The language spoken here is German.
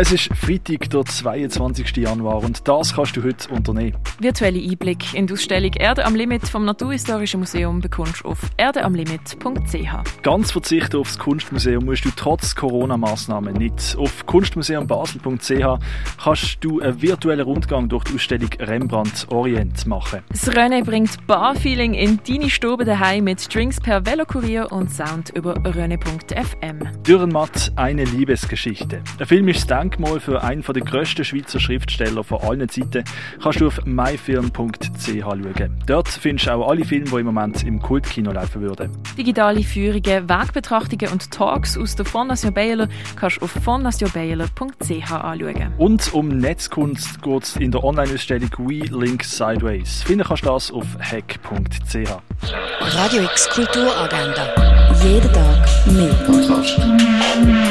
Es ist Freitag, der 22. Januar und das kannst du heute unternehmen. Virtuelle Einblick in die Ausstellung Erde am Limit vom Naturhistorischen Museum bekommst du auf erdeamlimit.ch. Ganz verzichten auf das Kunstmuseum musst du trotz Corona-Massnahmen nicht. Auf kunstmuseumbasel.ch kannst du einen virtuellen Rundgang durch die Ausstellung Rembrandt Orient machen. Das Rennen bringt Barfeeling in deine Stube daheim mit Strings per Velokurier und Sound über röne.fm. Dürrenmatt, eine Liebesgeschichte. Ein Film ist Denkmal für einen der grössten Schweizer Schriftsteller von allen Zeiten kannst du auf myfilm.ch schauen. Dort findest du auch alle Filme, die im Moment im Kultkino laufen würden. Digitale Führungen, Wegbetrachtungen und Talks aus der Fondation Baylor kannst du auf fondationbaylor.ch anschauen. Und um Netzkunst geht es in der Online-Ausstellung We Link Sideways. Finden kannst du das auf hack.ch. Radio X Kulturagenda. Jeden Tag mehr.